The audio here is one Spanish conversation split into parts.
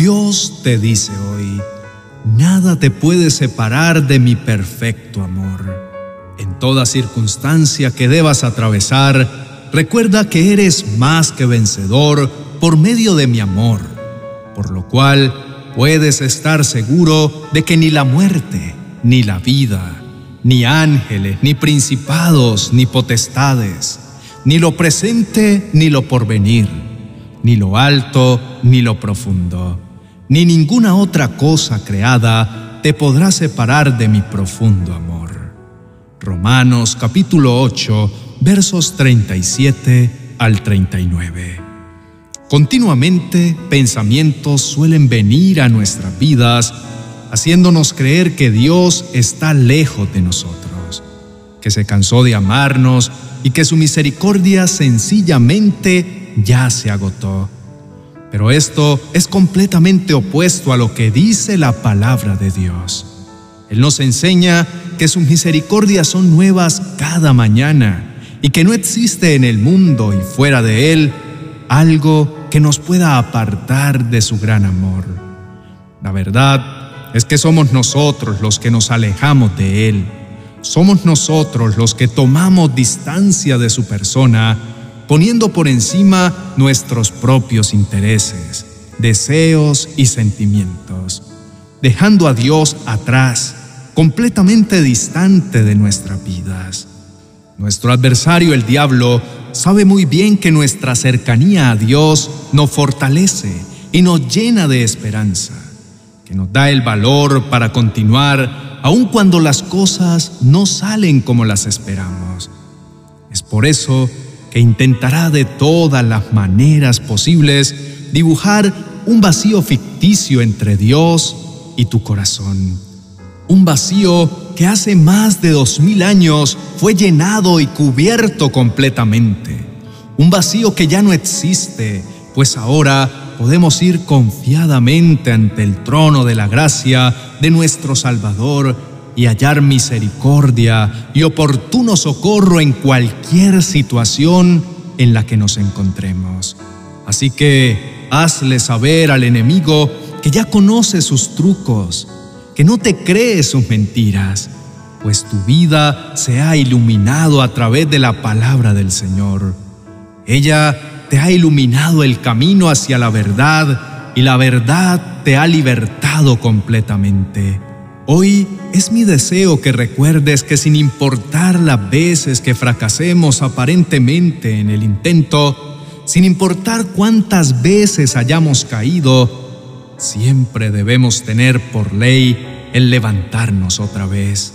Dios te dice hoy, nada te puede separar de mi perfecto amor. En toda circunstancia que debas atravesar, recuerda que eres más que vencedor por medio de mi amor, por lo cual puedes estar seguro de que ni la muerte, ni la vida, ni ángeles, ni principados, ni potestades, ni lo presente, ni lo porvenir, ni lo alto, ni lo profundo, ni ninguna otra cosa creada te podrá separar de mi profundo amor. Romanos capítulo 8, versos 37 al 39. Continuamente pensamientos suelen venir a nuestras vidas haciéndonos creer que Dios está lejos de nosotros, que se cansó de amarnos y que su misericordia sencillamente ya se agotó. Pero esto es completamente opuesto a lo que dice la palabra de Dios. Él nos enseña que sus misericordias son nuevas cada mañana y que no existe en el mundo y fuera de él algo que nos pueda apartar de su gran amor. La verdad es que somos nosotros los que nos alejamos de Él. Somos nosotros los que tomamos distancia de su persona, poniendo por encima nuestros propios intereses, deseos y sentimientos, dejando a Dios atrás, completamente distante de nuestras vidas. Nuestro adversario, el diablo, sabe muy bien que nuestra cercanía a Dios nos fortalece y nos llena de esperanza que nos da el valor para continuar aun cuando las cosas no salen como las esperamos. Es por eso que intentará de todas las maneras posibles dibujar un vacío ficticio entre Dios y tu corazón. Un vacío que hace más de dos mil años fue llenado y cubierto completamente. Un vacío que ya no existe, pues ahora podemos ir confiadamente ante el trono de la gracia de nuestro Salvador y hallar misericordia y oportuno socorro en cualquier situación en la que nos encontremos. Así que hazle saber al enemigo que ya conoce sus trucos, que no te cree sus mentiras, pues tu vida se ha iluminado a través de la palabra del Señor. Ella te ha iluminado el camino hacia la verdad y la verdad te ha libertado completamente. Hoy es mi deseo que recuerdes que sin importar las veces que fracasemos aparentemente en el intento, sin importar cuántas veces hayamos caído, siempre debemos tener por ley el levantarnos otra vez.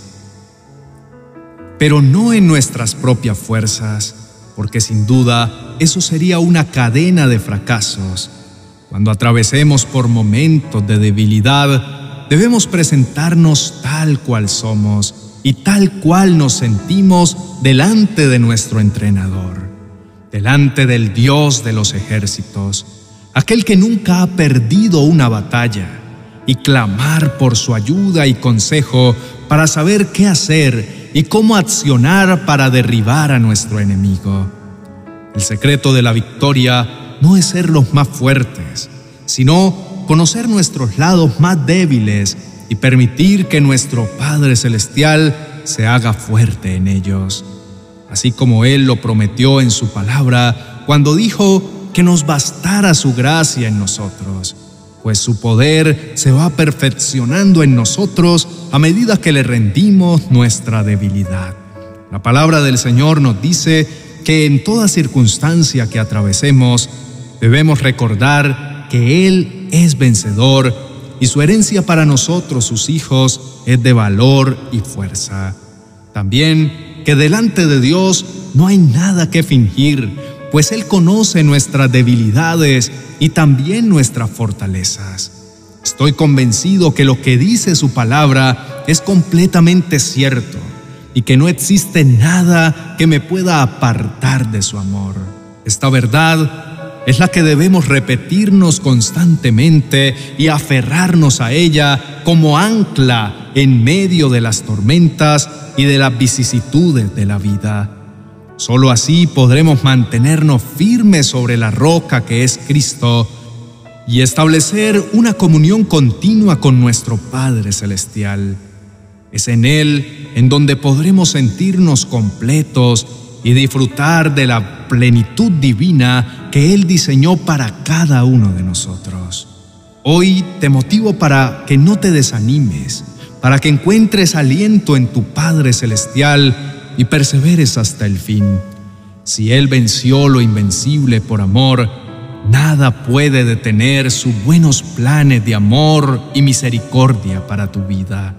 Pero no en nuestras propias fuerzas, porque sin duda eso sería una cadena de fracasos. Cuando atravesemos por momentos de debilidad, debemos presentarnos tal cual somos y tal cual nos sentimos delante de nuestro entrenador, delante del Dios de los ejércitos, aquel que nunca ha perdido una batalla, y clamar por su ayuda y consejo para saber qué hacer y cómo accionar para derribar a nuestro enemigo. El secreto de la victoria no es ser los más fuertes, sino conocer nuestros lados más débiles y permitir que nuestro Padre Celestial se haga fuerte en ellos, así como Él lo prometió en su palabra cuando dijo que nos bastara su gracia en nosotros pues su poder se va perfeccionando en nosotros a medida que le rendimos nuestra debilidad. La palabra del Señor nos dice que en toda circunstancia que atravesemos, debemos recordar que Él es vencedor y su herencia para nosotros, sus hijos, es de valor y fuerza. También que delante de Dios no hay nada que fingir, pues Él conoce nuestras debilidades y también nuestras fortalezas. Estoy convencido que lo que dice su palabra es completamente cierto y que no existe nada que me pueda apartar de su amor. Esta verdad es la que debemos repetirnos constantemente y aferrarnos a ella como ancla en medio de las tormentas y de las vicisitudes de la vida. Solo así podremos mantenernos firmes sobre la roca que es Cristo y establecer una comunión continua con nuestro Padre Celestial. Es en Él en donde podremos sentirnos completos y disfrutar de la plenitud divina que Él diseñó para cada uno de nosotros. Hoy te motivo para que no te desanimes, para que encuentres aliento en tu Padre Celestial y perseveres hasta el fin. Si Él venció lo invencible por amor, nada puede detener sus buenos planes de amor y misericordia para tu vida.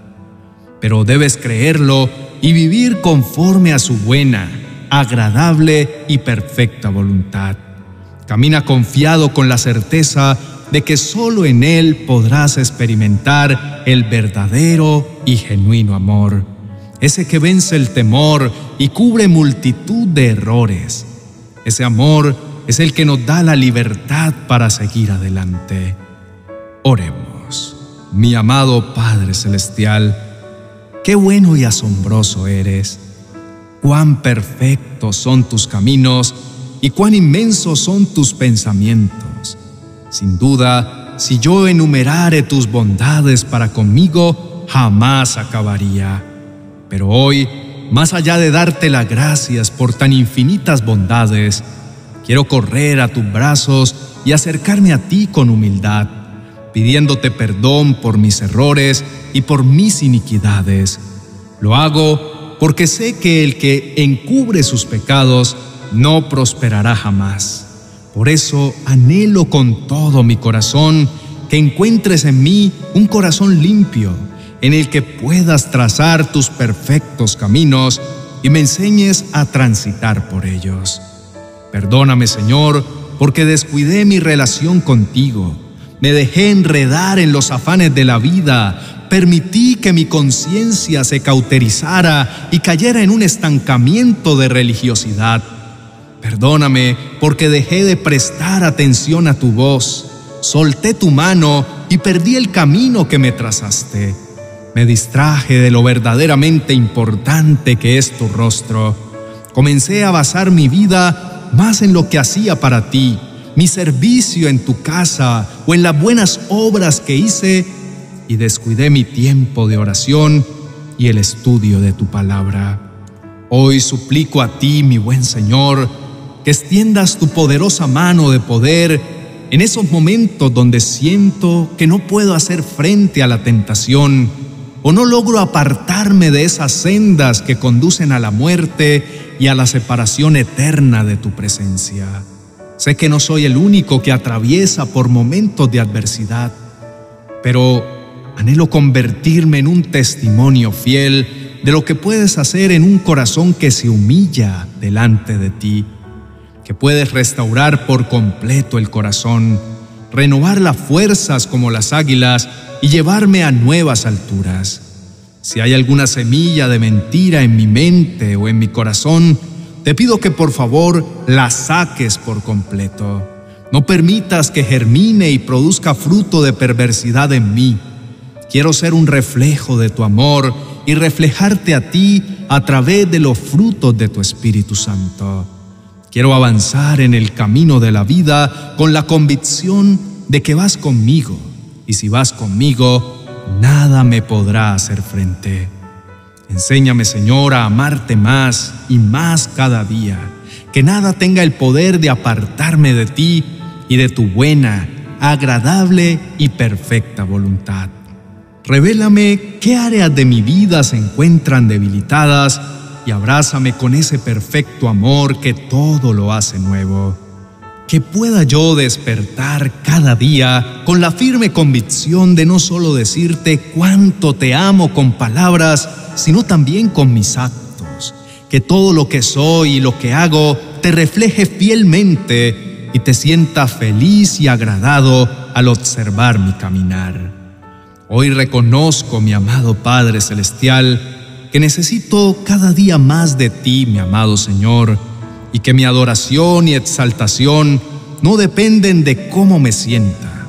Pero debes creerlo y vivir conforme a su buena, agradable y perfecta voluntad. Camina confiado con la certeza de que solo en Él podrás experimentar el verdadero y genuino amor, ese que vence el temor y cubre multitud de errores. Ese amor es el que nos da la libertad para seguir adelante. Oremos. Mi amado Padre Celestial, qué bueno y asombroso eres. Cuán perfectos son tus caminos y cuán inmensos son tus pensamientos. Sin duda, si yo enumerare tus bondades para conmigo, jamás acabaría. Pero hoy, más allá de darte las gracias por tan infinitas bondades, Quiero correr a tus brazos y acercarme a ti con humildad, pidiéndote perdón por mis errores y por mis iniquidades. Lo hago porque sé que el que encubre sus pecados no prosperará jamás. Por eso anhelo con todo mi corazón que encuentres en mí un corazón limpio, en el que puedas trazar tus perfectos caminos y me enseñes a transitar por ellos. Perdóname, Señor, porque descuidé mi relación contigo. Me dejé enredar en los afanes de la vida. Permití que mi conciencia se cauterizara y cayera en un estancamiento de religiosidad. Perdóname porque dejé de prestar atención a tu voz. Solté tu mano y perdí el camino que me trazaste. Me distraje de lo verdaderamente importante que es tu rostro. Comencé a basar mi vida más en lo que hacía para ti, mi servicio en tu casa o en las buenas obras que hice y descuidé mi tiempo de oración y el estudio de tu palabra. Hoy suplico a ti, mi buen Señor, que extiendas tu poderosa mano de poder en esos momentos donde siento que no puedo hacer frente a la tentación o no logro apartarme de esas sendas que conducen a la muerte y a la separación eterna de tu presencia. Sé que no soy el único que atraviesa por momentos de adversidad, pero anhelo convertirme en un testimonio fiel de lo que puedes hacer en un corazón que se humilla delante de ti, que puedes restaurar por completo el corazón, renovar las fuerzas como las águilas y llevarme a nuevas alturas. Si hay alguna semilla de mentira en mi mente o en mi corazón, te pido que por favor la saques por completo. No permitas que germine y produzca fruto de perversidad en mí. Quiero ser un reflejo de tu amor y reflejarte a ti a través de los frutos de tu Espíritu Santo. Quiero avanzar en el camino de la vida con la convicción de que vas conmigo y si vas conmigo, nada me podrá hacer frente. Enséñame, Señor, a amarte más y más cada día, que nada tenga el poder de apartarme de ti y de tu buena, agradable y perfecta voluntad. Revélame qué áreas de mi vida se encuentran debilitadas y abrázame con ese perfecto amor que todo lo hace nuevo que pueda yo despertar cada día con la firme convicción de no solo decirte cuánto te amo con palabras, sino también con mis actos, que todo lo que soy y lo que hago te refleje fielmente y te sienta feliz y agradado al observar mi caminar. Hoy reconozco, mi amado Padre Celestial, que necesito cada día más de ti, mi amado Señor, y que mi adoración y exaltación no dependen de cómo me sienta.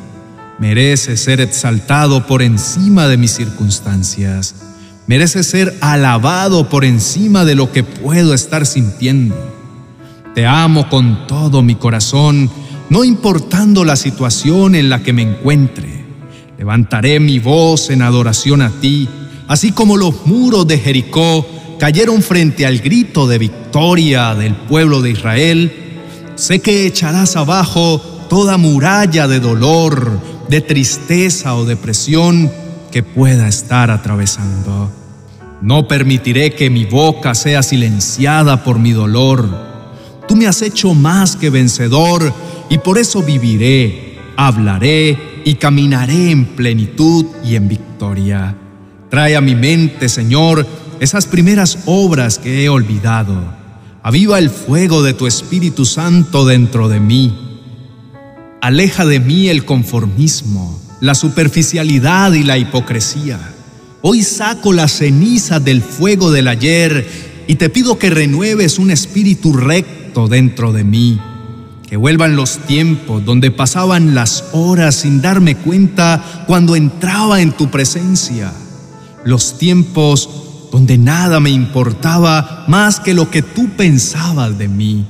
Merece ser exaltado por encima de mis circunstancias. Merece ser alabado por encima de lo que puedo estar sintiendo. Te amo con todo mi corazón no importando la situación en la que me encuentre. Levantaré mi voz en adoración a ti, así como los muros de Jericó cayeron frente al grito de victoria del pueblo de Israel. Sé que echarás abajo toda muralla de dolor, de tristeza o depresión que pueda estar atravesando. No permitiré que mi boca sea silenciada por mi dolor. Tú me has hecho más que vencedor y por eso viviré, hablaré y caminaré en plenitud y en victoria. Trae a mi mente, Señor, esas primeras obras que he olvidado. Aviva el fuego de tu Espíritu Santo dentro de mí. Aleja de mí el conformismo, la superficialidad y la hipocresía. Hoy saco la ceniza del fuego del ayer y te pido que renueves un espíritu recto dentro de mí. Que vuelvan los tiempos donde pasaban las horas sin darme cuenta cuando entraba en tu presencia. Los tiempos donde nada me importaba más que lo que tú pensabas de mí.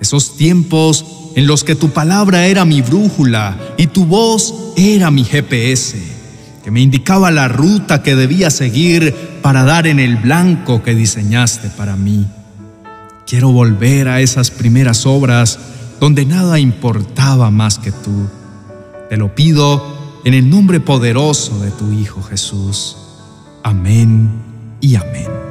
Esos tiempos en los que tu palabra era mi brújula y tu voz era mi GPS que me indicaba la ruta que debía seguir para dar en el blanco que diseñaste para mí. Quiero volver a esas primeras obras donde nada importaba más que tú. Te lo pido en el nombre poderoso de tu Hijo Jesús. Amén y amén.